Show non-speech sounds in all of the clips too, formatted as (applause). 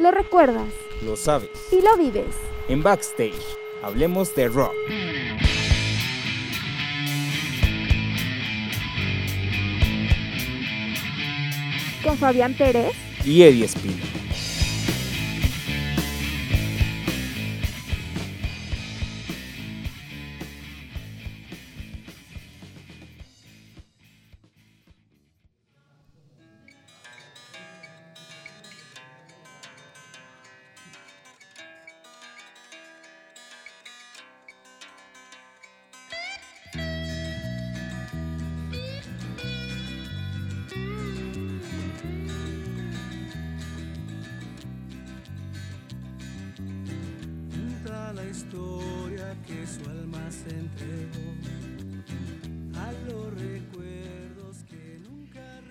Lo recuerdas. Lo sabes. Y lo vives. En Backstage, hablemos de rock. Con Fabián Pérez. Y Eddie Espino.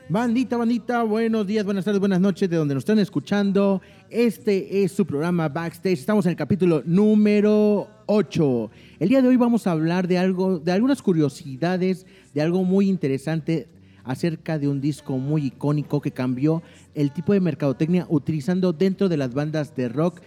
Bandita, bandita, buenos días, buenas tardes, buenas noches de donde nos están escuchando. Este es su programa Backstage. Estamos en el capítulo número 8. El día de hoy vamos a hablar de algo, de algunas curiosidades, de algo muy interesante acerca de un disco muy icónico que cambió el tipo de mercadotecnia utilizando dentro de las bandas de rock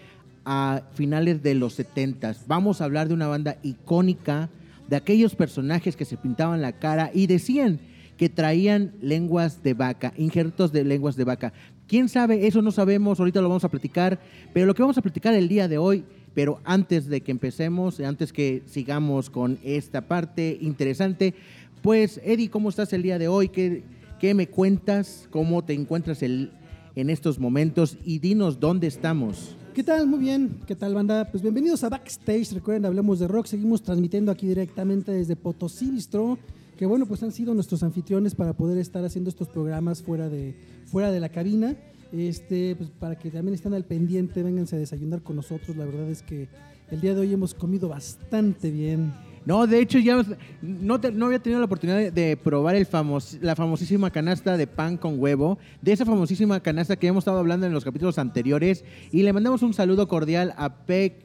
a finales de los 70. Vamos a hablar de una banda icónica, de aquellos personajes que se pintaban la cara y decían que traían lenguas de vaca, injertos de lenguas de vaca. ¿Quién sabe? Eso no sabemos, ahorita lo vamos a platicar, pero lo que vamos a platicar el día de hoy, pero antes de que empecemos, antes que sigamos con esta parte interesante, pues Eddie, ¿cómo estás el día de hoy? ¿Qué, qué me cuentas? ¿Cómo te encuentras en estos momentos? Y dinos dónde estamos. ¿Qué tal? Muy bien. ¿Qué tal, banda? Pues bienvenidos a Backstage. Recuerden, hablemos de rock. Seguimos transmitiendo aquí directamente desde Potosí Bistro que bueno, pues han sido nuestros anfitriones para poder estar haciendo estos programas fuera de, fuera de la cabina. Este, pues para que también estén al pendiente, vénganse a desayunar con nosotros. La verdad es que el día de hoy hemos comido bastante bien. No, de hecho ya no, no había tenido la oportunidad de, probar el famos, la famosísima canasta de pan con huevo, de esa famosísima canasta que hemos estado hablando en los capítulos anteriores. Y le mandamos un saludo cordial a Pec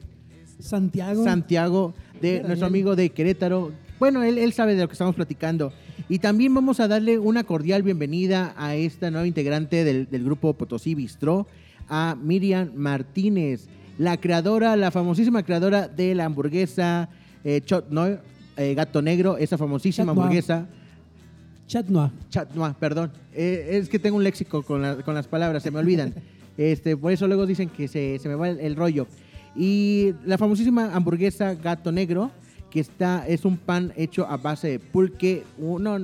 Santiago. Santiago, de nuestro amigo de Querétaro, bueno, él, sabe de lo que estamos platicando. Y también vamos a darle una cordial bienvenida a esta nueva integrante del, grupo Potosí Bistro, a Miriam Martínez, la creadora, la famosísima creadora de la hamburguesa eh, eh Gato Negro, esa famosísima hamburguesa. Chat Noir. Chat Noir, perdón. Eh, es que tengo un léxico con, las palabras, se me olvidan. (laughs) este, por eso luego dicen que se, se me va el rollo. Y la famosísima hamburguesa Gato Negro que está, es un pan hecho a base de pulque. No,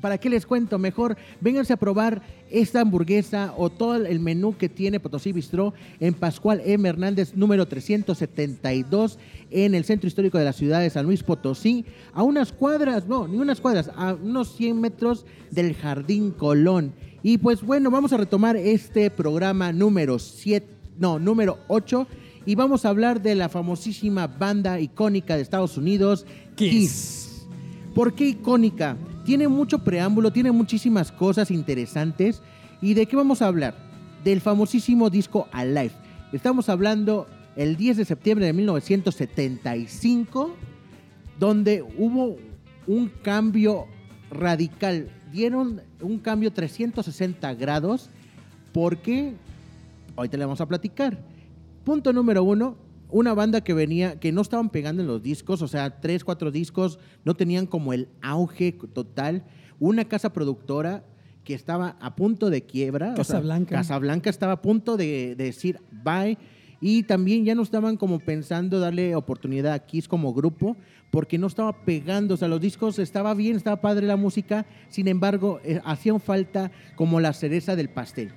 ¿Para qué les cuento? Mejor vénganse a probar esta hamburguesa o todo el menú que tiene Potosí Bistró en Pascual M. Hernández, número 372, en el centro histórico de la ciudad de San Luis Potosí, a unas cuadras, no, ni unas cuadras, a unos 100 metros del Jardín Colón. Y pues bueno, vamos a retomar este programa número 7, no, número 8 y vamos a hablar de la famosísima banda icónica de Estados Unidos, Kiss. ¿Por qué icónica? Tiene mucho preámbulo, tiene muchísimas cosas interesantes. ¿Y de qué vamos a hablar? Del famosísimo disco Alive. Estamos hablando el 10 de septiembre de 1975, donde hubo un cambio radical. Dieron un cambio 360 grados. ¿Por qué? Hoy te vamos a platicar. Punto número uno, una banda que venía, que no estaban pegando en los discos, o sea, tres, cuatro discos, no tenían como el auge total. Una casa productora que estaba a punto de quiebra. Casablanca. Casablanca estaba a punto de, decir bye. Y también ya no estaban como pensando darle oportunidad a Kiss como grupo, porque no estaba pegando. O sea, los discos estaba bien, estaba padre la música, sin embargo, eh, hacían falta como la cereza del pastel.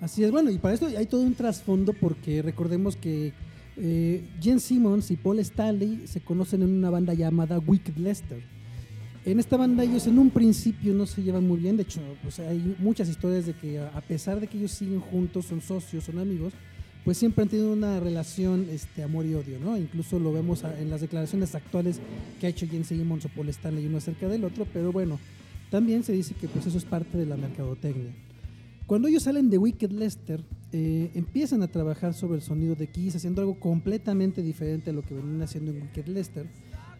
Así es, bueno, y para esto hay todo un trasfondo porque recordemos que eh, Jen Simmons y Paul Stanley se conocen en una banda llamada Wicked Lester. En esta banda ellos en un principio no se llevan muy bien, de hecho hay muchas historias de que a pesar de que ellos siguen juntos, son socios, son amigos, pues siempre han tenido una relación este, amor y odio, ¿no? Incluso lo vemos en las declaraciones actuales que ha hecho Jen Simmons o Paul Stanley uno acerca del otro, pero bueno, también se dice que pues eso es parte de la mercadotecnia. Cuando ellos salen de Wicked Lester, eh, empiezan a trabajar sobre el sonido de Kiss, haciendo algo completamente diferente a lo que venían haciendo en Wicked Lester,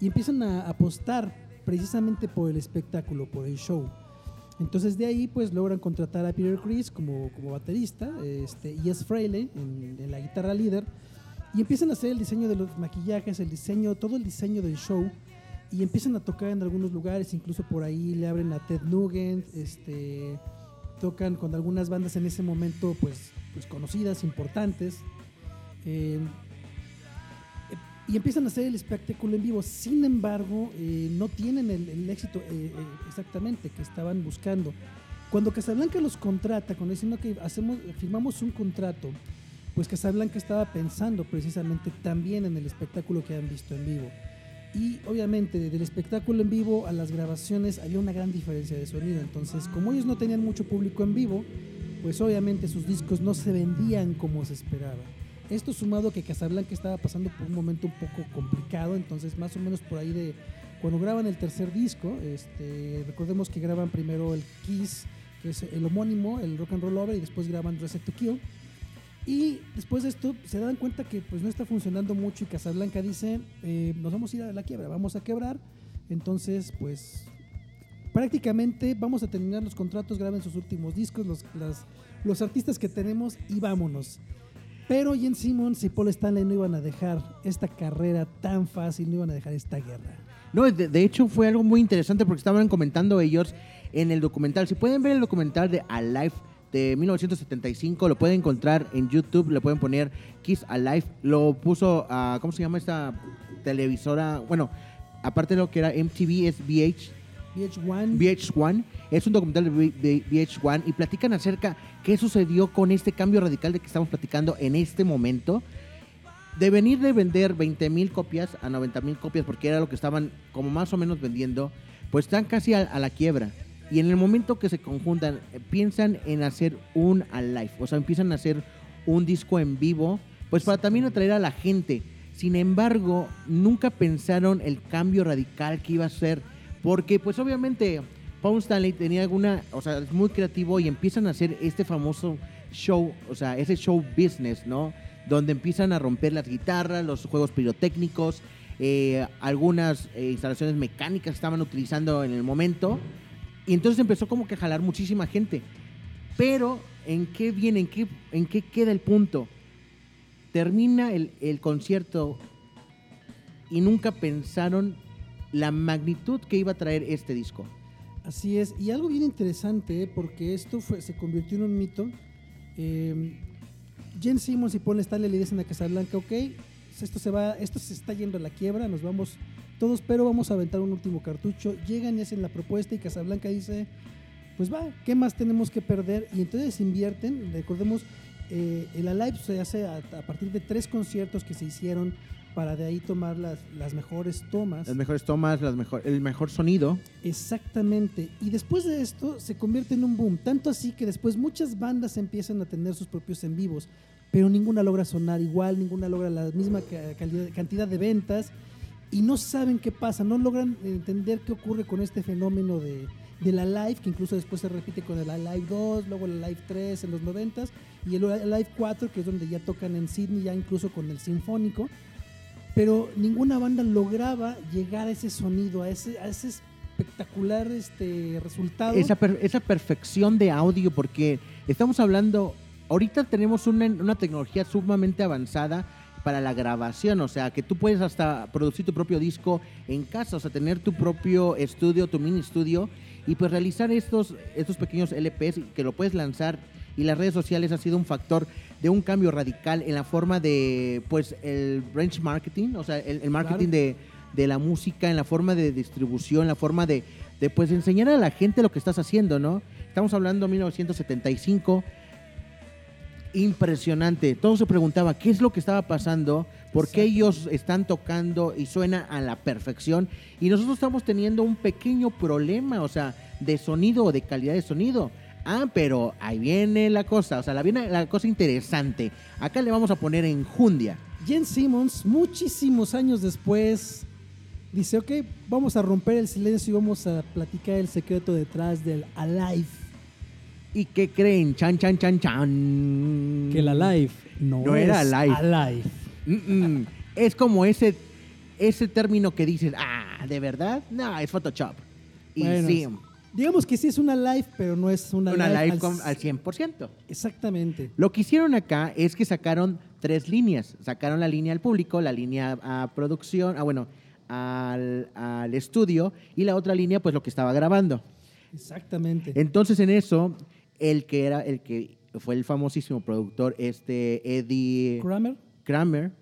y empiezan a apostar precisamente por el espectáculo, por el show. Entonces de ahí pues logran contratar a Peter Chris como, como baterista este, y es Frehley en, en la guitarra líder y empiezan a hacer el diseño de los maquillajes, el diseño, todo el diseño del show y empiezan a tocar en algunos lugares, incluso por ahí le abren a Ted Nugent, este, tocan con algunas bandas en ese momento pues, pues conocidas, importantes. Eh, y empiezan a hacer el espectáculo en vivo. Sin embargo, eh, no tienen el, éxito eh, eh, exactamente que estaban buscando. Cuando Casablanca los contrata, cuando dicen "No, que hacemos, firmamos un contrato, pues Casablanca estaba pensando precisamente también en el espectáculo que han visto en vivo. Y obviamente del espectáculo en vivo a las grabaciones había una gran diferencia de sonido. Entonces, como ellos no tenían mucho público en vivo, pues obviamente sus discos no se vendían como se esperaba. Esto sumado a que Casablanca estaba pasando por un momento un poco complicado, entonces más o menos por ahí de cuando graban el tercer disco, este, recordemos que graban primero el Kiss, que es el homónimo, el Rock and Roll Over, y después graban Reset to Kill. Y después de esto se dan cuenta que pues no está funcionando mucho y Casablanca dice, eh, nos vamos a ir a la quiebra, vamos a quebrar. Entonces pues prácticamente vamos a terminar los contratos, graben sus últimos discos, los, los artistas que tenemos y vámonos. Pero Jen Simmons y Paul Stanley no iban a dejar esta carrera tan fácil, no iban a dejar esta guerra. No, de, de hecho fue algo muy interesante porque estaban comentando ellos en el documental. Si pueden ver el documental de Alive de 1975, lo pueden encontrar en YouTube, le pueden poner Kiss Alive. Lo puso a, ¿cómo se llama esta televisora? Bueno, aparte de lo que era MTV, es VH, VH1, VH1. Es un documental de V- de VH1 y platican acerca qué sucedió con este cambio radical de que estamos platicando en este momento. De venir de vender 20 mil copias a 90 mil copias, porque era lo que estaban como más o menos vendiendo, pues están casi a, a la quiebra. Y en el momento que se conjuntan, eh, piensan en hacer un alive, o sea, empiezan a hacer un disco en vivo, pues para también atraer a la gente. Sin embargo, nunca pensaron el cambio radical que iba a ser, porque pues obviamente Paul Stanley tenía alguna, o sea, es muy creativo y empiezan a hacer este famoso show, o sea, ese show business, ¿no? Donde empiezan a romper las guitarras, los juegos pirotécnicos, eh, algunas eh, instalaciones mecánicas que estaban utilizando en el momento. Y entonces empezó como que a jalar muchísima gente. Pero, ¿en qué viene? ¿En qué, en qué queda el punto? Termina el, el concierto y nunca pensaron la magnitud que iba a traer este disco. Así es, y algo bien interesante, ¿eh? porque esto fue, se convirtió en un mito. Eh, Jen Simmons y Paul Stanley le dicen a Casablanca, ok, esto se va, esto se está yendo a la quiebra, nos vamos todos, pero vamos a aventar un último cartucho. Llegan y hacen la propuesta y Casablanca dice, pues va, ¿qué más tenemos que perder? Y entonces invierten, recordemos, eh, el Alive se hace a, a partir de tres conciertos que se hicieron para de ahí tomar las, las mejores tomas. Las mejores tomas, las mejor, el mejor sonido. Exactamente. Y después de esto se convierte en un boom. Tanto así que después muchas bandas empiezan a tener sus propios en vivos, pero ninguna logra sonar igual, ninguna logra la misma ca- calidad- cantidad de ventas y no saben qué pasa, no logran entender qué ocurre con este fenómeno de, de la live, que incluso después se repite con el Live 2, luego el Live 3 en los 90 y el Live 4, que es donde ya tocan en Sydney, ya incluso con el Sinfónico pero ninguna banda lograba llegar a ese sonido, a ese, a ese espectacular este, resultado. Esa, per- esa perfección de audio, porque estamos hablando, ahorita tenemos una, una tecnología sumamente avanzada para la grabación, o sea, que tú puedes hasta producir tu propio disco en casa, o sea, tener tu propio estudio, tu mini estudio, y pues realizar estos, estos pequeños LPs que lo puedes lanzar. Y las redes sociales ha sido un factor de un cambio radical en la forma de, pues, el branch marketing, o sea, el, el marketing Claro. de, de la música, en la forma de distribución, la forma de, de, pues enseñar a la gente lo que estás haciendo, ¿no? Estamos hablando de 1975. Impresionante. Todo se preguntaba qué es lo que estaba pasando, por qué ellos están tocando y suena a la perfección. Y nosotros estamos teniendo un pequeño problema, o sea, de sonido o de calidad de sonido. Ah, pero ahí viene la cosa, o sea, la viene la cosa interesante. Acá le vamos a poner enjundia. Jen Simmons, muchísimos años después, dice, ok, vamos a romper el silencio y vamos a platicar el secreto detrás del Alive. ¿Y qué creen? Chan, chan, chan, chan. Que el Alive no, No era es Alive. Mm-mm. Es como ese, ese término que dices, ah, ¿de verdad? No, es Photoshop. Y Bueno, sí, Digamos que sí es una live, pero no es una, Una live, live al- al 100%. Exactamente. Lo que hicieron acá es que sacaron tres líneas. Sacaron la línea al público, la línea a producción, ah, bueno, al, al estudio y la otra línea, pues lo que estaba grabando. Exactamente. Entonces en eso, el que era, el que fue el famosísimo productor, este Eddie Kramer. Kramer,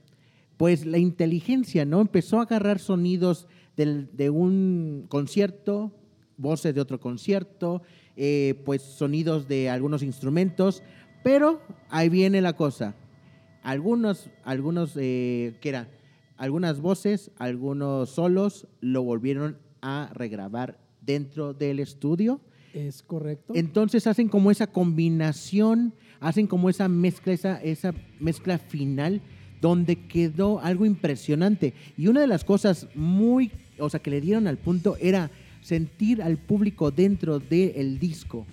pues la inteligencia, ¿no? Empezó a agarrar sonidos del- de un concierto, voces de otro concierto, eh, pues sonidos de algunos instrumentos, pero ahí viene la cosa. Algunos, algunos, eh, ¿qué era? Algunas voces, algunos solos lo volvieron a regrabar dentro del estudio. Es correcto. Entonces hacen como esa combinación, hacen como esa mezcla, esa, esa mezcla final donde quedó algo impresionante. Y una de las cosas muy, o sea, que le dieron al punto era sentir al público dentro del disco.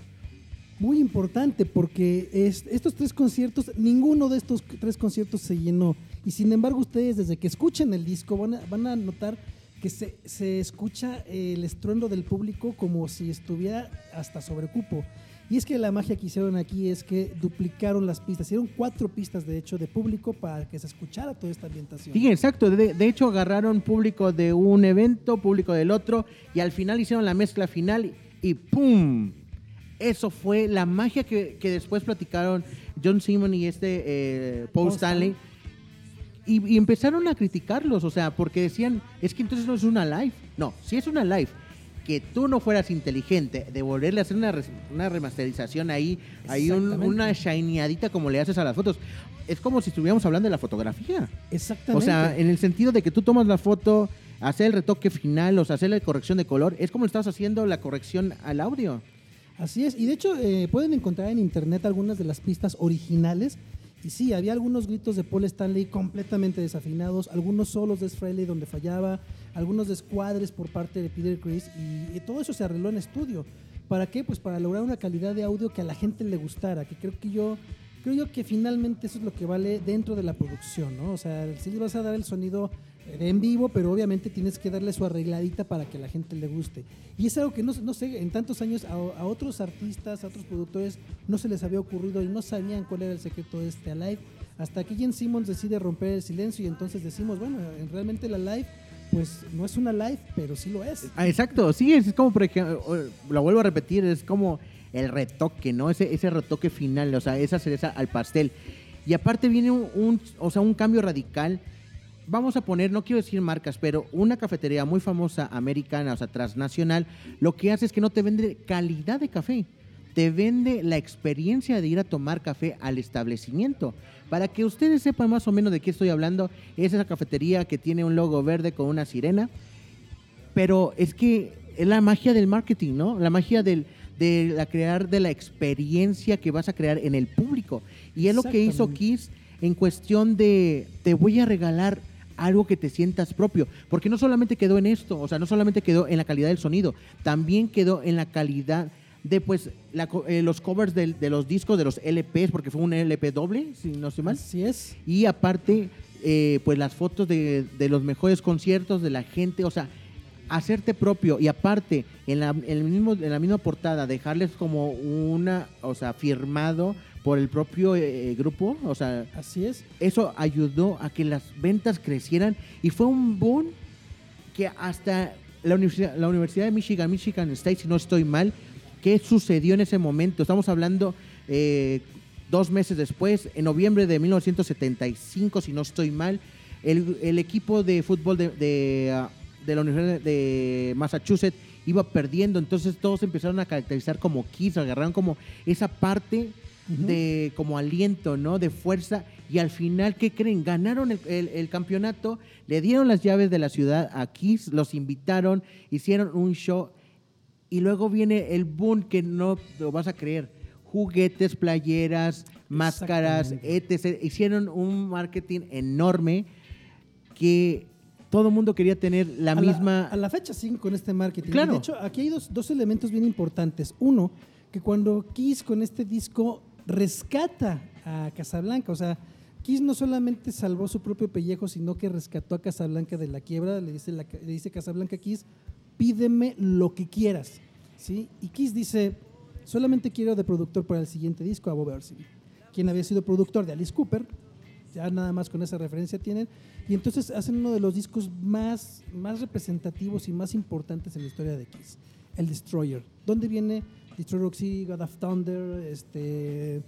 Muy importante porque es- estos tres conciertos, ninguno de estos tres conciertos se llenó. Y sin embargo ustedes desde que escuchen el disco van a, van a notar que se, se escucha el estruendo del público como si estuviera hasta sobre cupo. Y es que la magia que hicieron aquí es que duplicaron las pistas. Hicieron cuatro pistas de hecho de público para que se escuchara toda esta ambientación. Sí, exacto. De, de hecho, agarraron público de un evento, público del otro, y al final hicieron la mezcla final y ¡pum! Eso fue la magia que, que después platicaron John Simon y este eh, Paul, Paul Stanley. Y, y empezaron a criticarlos, o sea, porque decían, es que entonces no es una live. No, si es una live, que tú no fueras inteligente de volverle a hacer una, una remasterización ahí, un- Exactamente. una shineadita como le haces a las fotos. Es como si estuviéramos hablando de la fotografía. Exactamente. O sea, en el sentido de que tú tomas la foto, hacer el retoque final, o sea, hacer la corrección de color, es como estás haciendo la corrección al audio. Así es, y de hecho eh, pueden encontrar en internet algunas de las pistas originales. Y sí, había algunos gritos de Paul Stanley completamente desafinados, algunos solos de Frehley donde fallaba, algunos descuadres por parte de Peter Chris, y, y todo eso se arregló en estudio. ¿Para qué? Pues para lograr una calidad de audio que a la gente le gustara, que creo que yo creo yo que finalmente eso es lo que vale dentro de la producción, ¿no? O sea, sí le vas a dar el sonido en vivo, pero obviamente tienes que darle su arregladita para que a la gente le guste. Y es algo que no, no sé, en tantos años a, a otros artistas, a otros productores, no se les había ocurrido y no sabían cuál era el secreto de este Alive. Hasta que Jen Simmons decide romper el silencio y entonces decimos, bueno, en- realmente la live, pues no es una live, pero sí lo es. Ah, exacto, sí, es como, por ejemplo, lo vuelvo a repetir, es como el retoque, ¿no? Ese, ese retoque final, o sea, esa cereza al pastel. Y aparte viene un, un- o sea, un cambio radical. Vamos a poner, no quiero decir marcas, pero una cafetería muy famosa americana, o sea, transnacional, lo que hace es que no te vende calidad de café, te vende la experiencia de ir a tomar café al establecimiento. Para que ustedes sepan más o menos de qué estoy hablando, es esa cafetería que tiene un logo verde con una sirena, pero es que es la magia del marketing, ¿no? La magia del, de la crear de la experiencia que vas a crear en el público. Y es lo que hizo. Kiss en cuestión de te voy a regalar algo que te sientas propio, porque no solamente quedó en esto, o sea, no solamente quedó en la calidad del sonido, también quedó en la calidad de pues la eh, los covers de, los discos, de los LPs, porque fue un LP doble, si no estoy mal. Así es. Y aparte, eh, pues las fotos de, de los mejores conciertos de la gente, o sea, hacerte propio y aparte, en la, en el mismo, en la misma portada, dejarles como una, o sea, firmado por el propio eh, grupo, o sea, Así es. eso ayudó a que las ventas crecieran y fue un boom que hasta la Universidad, la Universidad de Michigan, Michigan State, si no estoy mal, ¿qué sucedió en ese momento? Estamos hablando eh, dos meses después, en noviembre de 1975, si no estoy mal, el, el equipo de fútbol de, de, de la Universidad de Massachusetts iba perdiendo, entonces todos empezaron a caracterizar como Kiss, agarraron como esa parte De como aliento, ¿no? De fuerza. Y al final, ¿qué creen? Ganaron el, el- el campeonato, le dieron las llaves de la ciudad a Kiss, los invitaron, hicieron un show. Y luego viene el boom que no lo vas a creer. Juguetes, playeras, máscaras, etc. Hicieron un marketing enorme que todo el mundo quería tener la a misma... a la fecha siguen con este marketing. Claro. Y de hecho, aquí hay dos, dos elementos bien importantes. Uno, que cuando Kiss con este disco rescata a Casablanca, o sea, Kiss no solamente salvó su propio pellejo, sino que rescató a Casablanca de la quiebra. Le dice, la- le dice Casablanca Kiss, pídeme lo que quieras. ¿sí? Y Kiss dice, solamente quiero de productor para el siguiente disco a Bob Ezrin, quien había sido productor de Alice Cooper, ya nada más con esa referencia tienen, y entonces hacen uno de los discos más, más representativos y más importantes en la historia de Kiss, el Destroyer, donde viene Destroy Rock God of Thunder, este,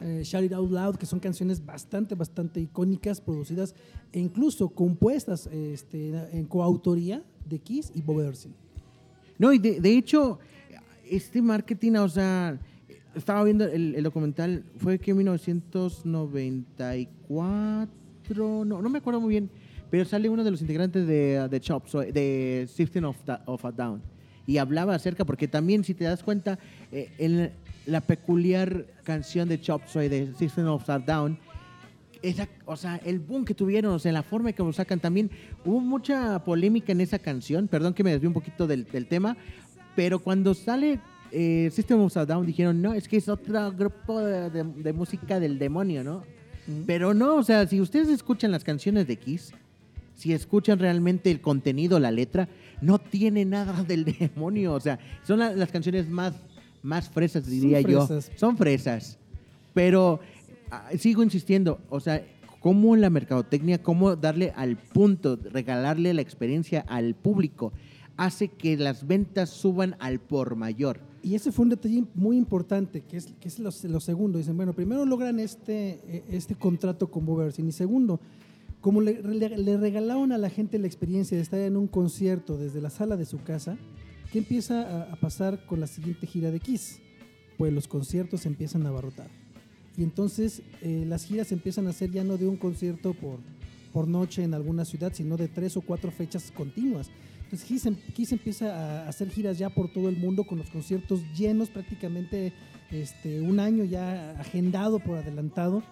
eh, Shout It Out Loud, que son canciones bastante, bastante icónicas, producidas e incluso compuestas este, en coautoría de Kiss y Bob. No, y de, hecho, este marketing, o sea, estaba viendo el, documental, fue que en 1994, no, no me acuerdo muy bien, pero sale uno de los integrantes de, de Chop, so- de System of, of a Down, y hablaba acerca, porque también, si te das cuenta, eh, en la peculiar canción de Chop Suey de System of a Down, esa, o sea, el boom que tuvieron, o sea, la forma en que lo sacan también. Hubo mucha polémica en esa canción, perdón que me desvío un poquito del, del tema, pero cuando sale eh, System of a Down dijeron, no, es que es otro grupo de, de- de música del demonio, ¿no? Pero no, o sea, si ustedes escuchan las canciones de Kiss, si escuchan realmente el contenido, la letra, no tiene nada (laughs) del demonio, o sea, son la- las canciones más, más fresas, diría yo. fresas. Son fresas. Pero ah, sigo insistiendo, o sea, cómo la mercadotecnia, cómo darle al punto, regalarle la experiencia al público, hace que las ventas suban al por mayor. Y ese fue un detalle muy importante, que es, que es lo, lo segundo. Dicen, bueno, primero logran este, eh, este contrato con Bob Ezrin. Y segundo, como le, le- regalaron a la gente la experiencia de estar en un concierto desde la sala de su casa, ¿qué empieza a, pasar con la siguiente gira de Kiss? Pues los conciertos empiezan a abarrotar. Y entonces eh, las giras empiezan a ser ya no de un concierto por, por noche en alguna ciudad, sino de tres o cuatro fechas continuas. Entonces Kiss, em- empieza a hacer giras ya por todo el mundo con los conciertos llenos prácticamente este, un año ya agendado por adelantado.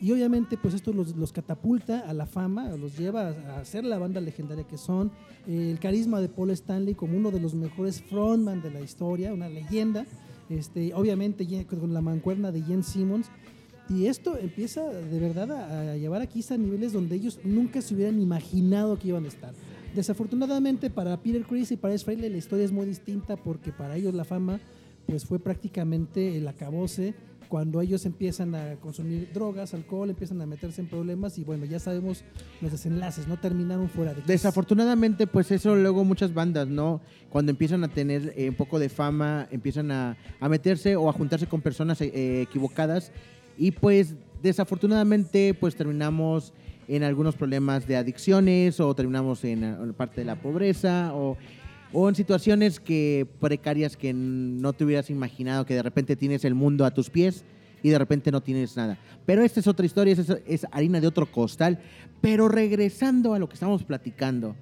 Y obviamente pues esto los, los catapulta a la fama, los lleva a, a ser la banda legendaria que son. Eh, el carisma de Paul Stanley como uno de los mejores frontman de la historia, una leyenda. Este, obviamente con la mancuerna de Jen Simmons. Y esto empieza de verdad a, a llevar a Kiss a niveles donde ellos nunca se hubieran imaginado que iban a estar. Desafortunadamente para Peter Chris y para Frehley la historia es muy distinta porque para ellos la fama pues fue prácticamente el acabose cuando ellos empiezan a consumir drogas, alcohol, empiezan a meterse en problemas y bueno, ya sabemos los desenlaces, no terminaron fuera de. Desafortunadamente, pues eso luego muchas bandas, ¿no? Cuando empiezan a tener eh, un poco de fama, empiezan a, a meterse o a juntarse con personas eh, equivocadas y pues desafortunadamente pues terminamos en algunos problemas de adicciones o terminamos en, eh, en parte de la pobreza o, o en situaciones que precarias que no te hubieras imaginado que de repente tienes el mundo a tus pies y de repente no tienes nada. Pero esta es otra historia, es, es harina de otro costal. Pero regresando a lo que estamos platicando,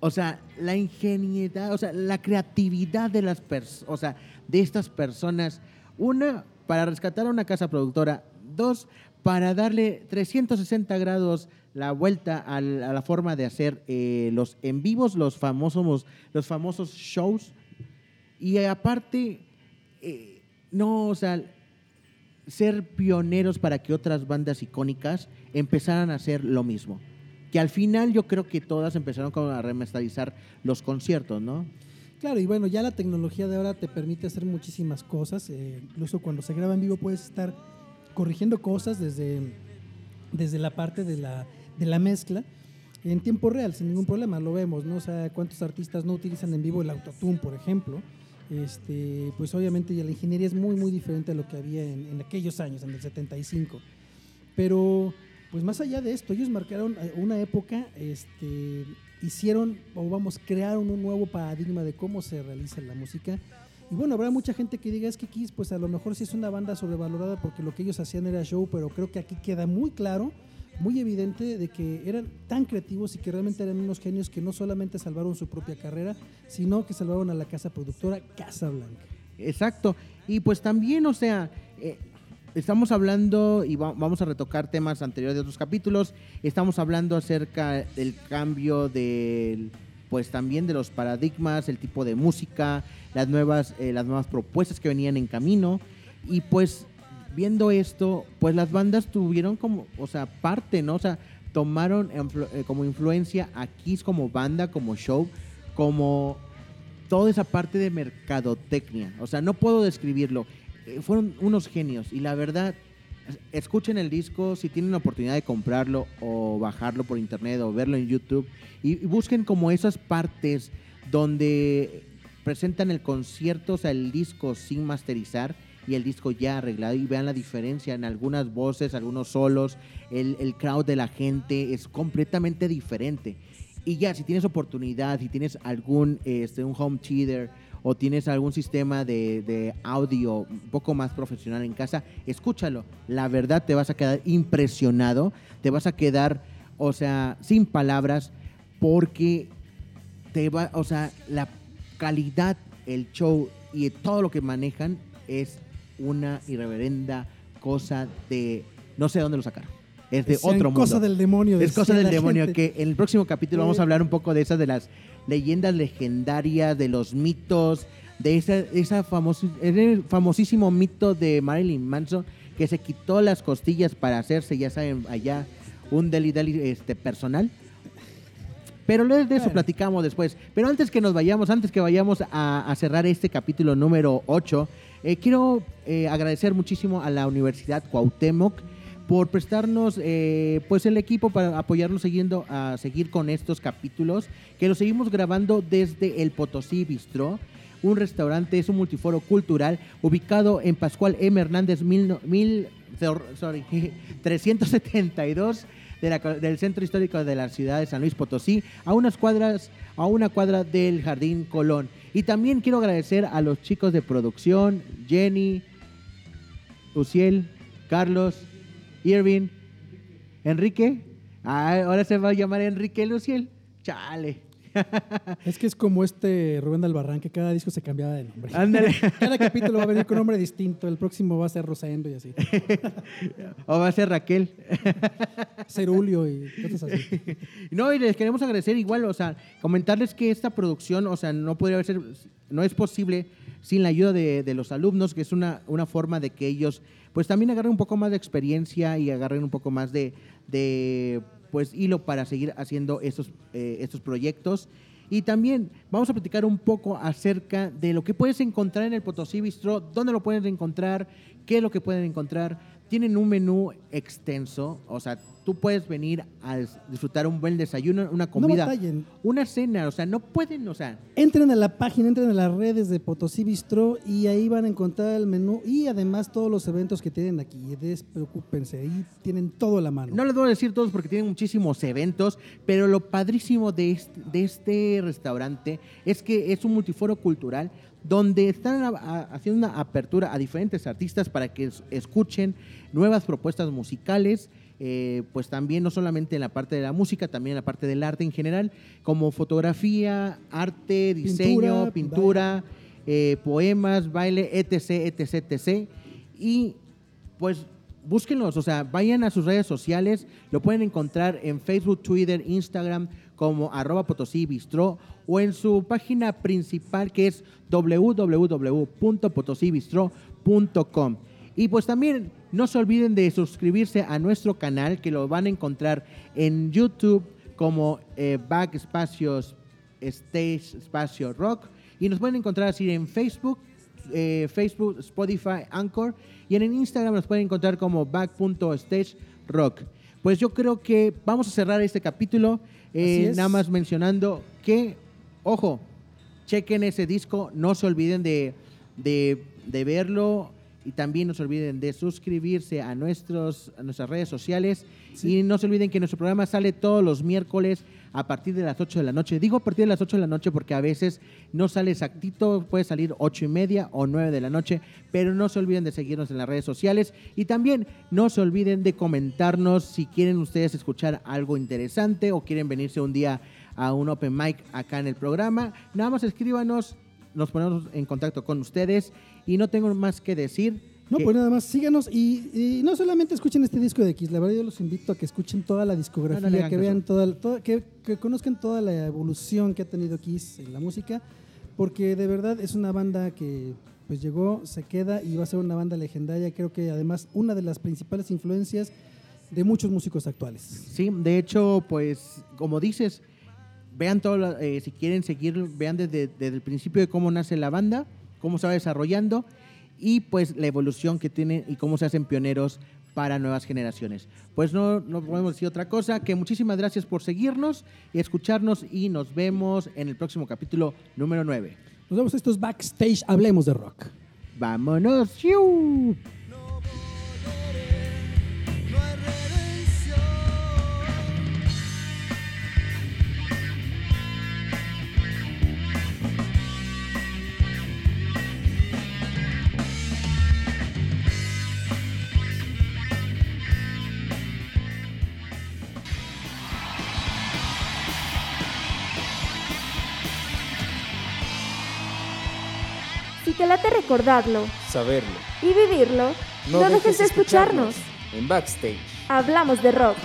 o sea, la ingenuidad, o sea, la creatividad de las personas, o sea, de estas personas. Una, para rescatar a una casa productora. Dos, para darle 360 grados la vuelta al- a la forma de hacer eh, los en vivos, los famosos, los famosos shows. Y aparte, eh, no, o sea, ser pioneros para que otras bandas icónicas empezaran a hacer lo mismo. Que al final yo creo que todas empezaron a remasterizar los conciertos, ¿no? Claro, y bueno, ya la tecnología de ahora te permite hacer muchísimas cosas. eh, incluso cuando se graba en vivo puedes estar corrigiendo cosas desde, desde la parte de la, de la mezcla en tiempo real, sin ningún problema, lo vemos, ¿no? O sea, cuántos artistas no utilizan en vivo el autotune, por ejemplo. Este, pues obviamente la ingeniería es muy, muy diferente a lo que había en, en aquellos años, en el 75. Pero, pues más allá de esto, ellos marcaron eh, una época, este, hicieron, o vamos, crearon un nuevo paradigma de cómo se realiza la música. Y bueno, habrá mucha gente que diga, es que Kiss, pues a lo mejor sí es una banda sobrevalorada porque lo que ellos hacían era show, pero creo que aquí queda muy claro, muy evidente de que eran tan creativos y que realmente eran unos genios que no solamente salvaron su propia carrera, sino que salvaron a la casa productora Casa Blanca. Exacto. Y pues también, o sea, eh, estamos hablando y va- vamos a retocar temas anteriores de otros capítulos. Estamos hablando acerca del cambio del pues también de los paradigmas, el tipo de música, las nuevas, eh, las nuevas propuestas que venían en camino. Y pues viendo esto, pues las bandas tuvieron como, o sea, parte, ¿no? O sea, tomaron eh, como influencia a Kiss como banda, como show, como toda esa parte de mercadotecnia. O sea, no puedo describirlo. Eh, fueron unos genios y la verdad, escuchen el disco si tienen la oportunidad de comprarlo o bajarlo por internet o verlo en YouTube y, busquen como esas partes donde presentan el concierto, o sea, el disco sin masterizar y el disco ya arreglado y vean la diferencia en algunas voces, algunos solos, el, el crowd de la gente es completamente diferente. Y ya, si tienes oportunidad, si tienes algún, este, un home theater o tienes algún sistema de, de audio un poco más profesional en casa, escúchalo. La verdad te vas a quedar impresionado, te vas a quedar, o sea, sin palabras, porque te va, o sea, la calidad, el show y todo lo que manejan es una irreverenda cosa de, no sé dónde lo sacaron. Es de otro mundo. cosa del demonio. Es cosa del demonio, gente. que en el próximo capítulo vamos a hablar un poco de esas de las leyendas legendarias, de los mitos, de esa, esa famosi- ese famosísimo mito de Marilyn Manson que se quitó las costillas para hacerse, ya saben, allá un deli deli este, personal. Pero de de eso Bueno. platicamos después. Pero antes que nos vayamos, antes que vayamos a, a cerrar este capítulo número 8, eh, quiero eh, agradecer muchísimo a la Universidad Cuauhtémoc por prestarnos eh, pues el equipo para apoyarnos siguiendo a seguir con estos capítulos que los seguimos grabando desde el Potosí Bistro un restaurante es un multiforo cultural ubicado en Pascual M. Hernández mil, mil- sorry, (laughs) 372 de la- del centro histórico de la ciudad de San Luis Potosí a unas cuadras a una cuadra del Jardín Colón. Y también quiero agradecer a los chicos de producción Jenny Uciel Carlos Irving, Enrique. Ah, ahora se va a llamar Enrique Luciel. Chale. (laughs) Es que es como este Rubén Albarrán, que cada disco se cambiaba de nombre. Ándale. (laughs) Cada capítulo va a venir con nombre distinto. El próximo va a ser Rosendo y así. (laughs) o va a ser Raquel. Cerulio y cosas así. No, y les queremos agradecer igual, o sea, comentarles que esta producción, o sea, no podría ser, no es posible sin la ayuda de, de los alumnos, que es una, una forma de que ellos, pues también agarren un poco más de experiencia y agarren un poco más de, pues, hilo para seguir haciendo estos, eh, estos proyectos. Y también vamos a platicar un poco acerca de lo que puedes encontrar en el Potosí Bistro, dónde lo puedes encontrar, qué es lo que pueden encontrar. Tienen un menú extenso, o sea, tú puedes venir a disfrutar un buen desayuno, una No comida, batallen. una cena, o sea, no pueden, o sea, Entren a la página, entren a las redes de Potosí Bistro y ahí van a encontrar el menú y además todos los eventos que tienen aquí. Despreocúpense, ahí tienen todo a la mano. no les voy a decir todos porque tienen muchísimos eventos, pero lo padrísimo de este, de este restaurante es que es un multiforo cultural donde están haciendo una apertura a diferentes artistas para que es- escuchen nuevas propuestas musicales, eh, pues también no solamente en la parte de la música, también en la parte del arte en general, como fotografía, arte, diseño, Pintura, pintura, eh, poemas, baile, etc., etc., etc. Y pues búsquenlos, o sea, vayan a sus redes sociales, lo pueden encontrar en Facebook, Twitter, Instagram como arroba potosí bistro o en su página principal que es www.potosibistro.com. Y pues también no se olviden de suscribirse a nuestro canal que lo van a encontrar en YouTube como eh, Back Espacios Stage Espacio Rock. Y nos pueden encontrar así en Facebook, eh, Facebook, Spotify, Anchor. Y en el Instagram nos pueden encontrar como back.stage rock. Pues yo creo que vamos a cerrar este capítulo eh, nada más mencionando que, ojo, chequen ese disco, no se olviden de, de, de verlo y también no se olviden de suscribirse a, nuestros, a nuestras redes sociales Sí. y no se olviden que nuestro programa sale todos los miércoles a partir de las 8 de la noche. Digo a partir de las 8 de la noche porque a veces no sale exactito, puede salir 8 y media o 9 de la noche, pero no se olviden de seguirnos en las redes sociales y también no se olviden de comentarnos si quieren ustedes escuchar algo interesante o quieren venirse un día a un open mic acá en el programa. Nada más escríbanos, nos ponemos en contacto con ustedes y no tengo más que decir. No, pues nada más, síganos y, y no solamente escuchen este disco de X, la verdad yo los invito a que escuchen toda la discografía, No, no que vean toda, toda- que, que conozcan toda la evolución que ha tenido Kiss en la música, porque de verdad es una banda que pues llegó, se queda y va a ser una banda legendaria, creo que además una de las principales influencias de muchos músicos actuales. Sí, de hecho, pues como dices, vean todo, eh, si quieren seguir, vean desde, desde el principio de cómo nace la banda, cómo se va desarrollando y pues la evolución que tienen y cómo se hacen pioneros para nuevas generaciones. Pues no, no podemos decir otra cosa, que muchísimas gracias por seguirnos y escucharnos y nos vemos en el próximo capítulo número 9. Nos vemos estos backstage, hablemos de rock. ¡Vámonos! Te late recordarlo Saberlo. y vivirlo, no, dejes de escucharnos. En Backstage. Hablamos de rock.